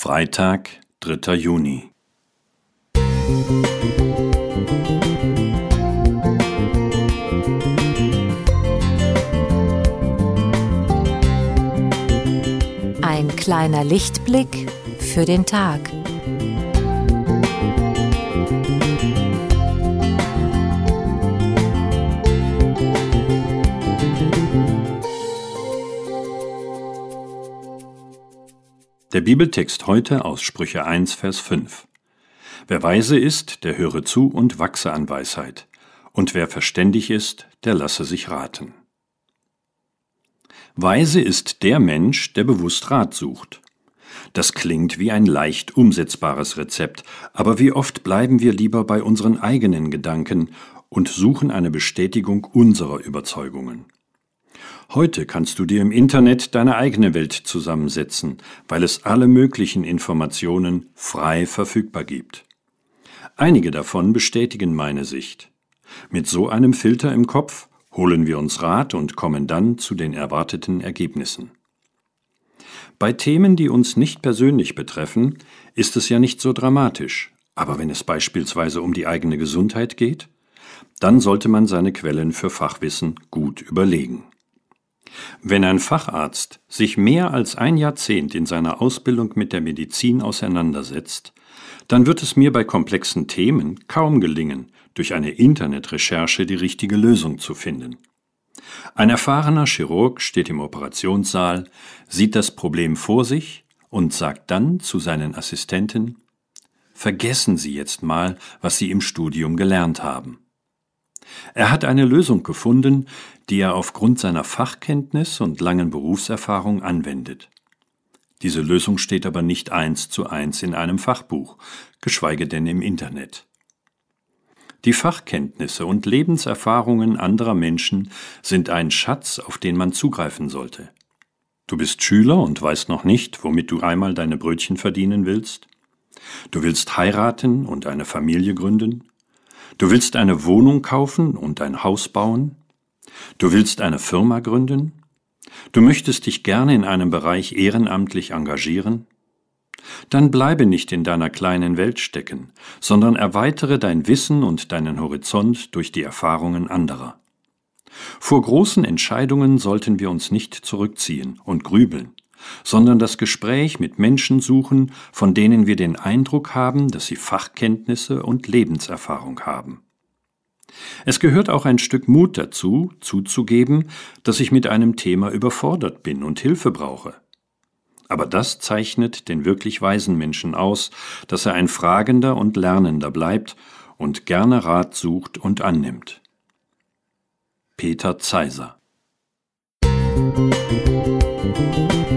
Freitag, 3. Juni. Ein kleiner Lichtblick für den Tag. Der Bibeltext heute aus Sprüche 1, Vers 5. Wer weise ist, der höre zu und wachse an Weisheit, und wer verständig ist, der lasse sich raten. Weise ist der Mensch, der bewusst Rat sucht. Das klingt wie ein leicht umsetzbares Rezept, aber wie oft bleiben wir lieber bei unseren eigenen Gedanken und suchen eine Bestätigung unserer Überzeugungen. Heute kannst du dir im Internet deine eigene Welt zusammensetzen, weil es alle möglichen Informationen frei verfügbar gibt. Einige davon bestätigen meine Sicht. Mit so einem Filter im Kopf holen wir uns Rat und kommen dann zu den erwarteten Ergebnissen. Bei Themen, die uns nicht persönlich betreffen, ist es ja nicht so dramatisch, aber wenn es beispielsweise um die eigene Gesundheit geht, dann sollte man seine Quellen für Fachwissen gut überlegen. Wenn ein Facharzt sich mehr als ein Jahrzehnt in seiner Ausbildung mit der Medizin auseinandersetzt, dann wird es mir bei komplexen Themen kaum gelingen, durch eine Internetrecherche die richtige Lösung zu finden. Ein erfahrener Chirurg steht im Operationssaal, sieht das Problem vor sich und sagt dann zu seinen Assistenten Vergessen Sie jetzt mal, was Sie im Studium gelernt haben. Er hat eine Lösung gefunden, die er aufgrund seiner Fachkenntnis und langen Berufserfahrung anwendet. Diese Lösung steht aber nicht eins zu eins in einem Fachbuch, geschweige denn im Internet. Die Fachkenntnisse und Lebenserfahrungen anderer Menschen sind ein Schatz, auf den man zugreifen sollte. Du bist Schüler und weißt noch nicht, womit du einmal deine Brötchen verdienen willst? Du willst heiraten und eine Familie gründen? Du willst eine Wohnung kaufen und ein Haus bauen? Du willst eine Firma gründen? Du möchtest dich gerne in einem Bereich ehrenamtlich engagieren? Dann bleibe nicht in deiner kleinen Welt stecken, sondern erweitere dein Wissen und deinen Horizont durch die Erfahrungen anderer. Vor großen Entscheidungen sollten wir uns nicht zurückziehen und grübeln sondern das Gespräch mit Menschen suchen, von denen wir den Eindruck haben, dass sie Fachkenntnisse und Lebenserfahrung haben. Es gehört auch ein Stück Mut dazu, zuzugeben, dass ich mit einem Thema überfordert bin und Hilfe brauche. Aber das zeichnet den wirklich weisen Menschen aus, dass er ein Fragender und Lernender bleibt und gerne Rat sucht und annimmt. Peter Zeiser Musik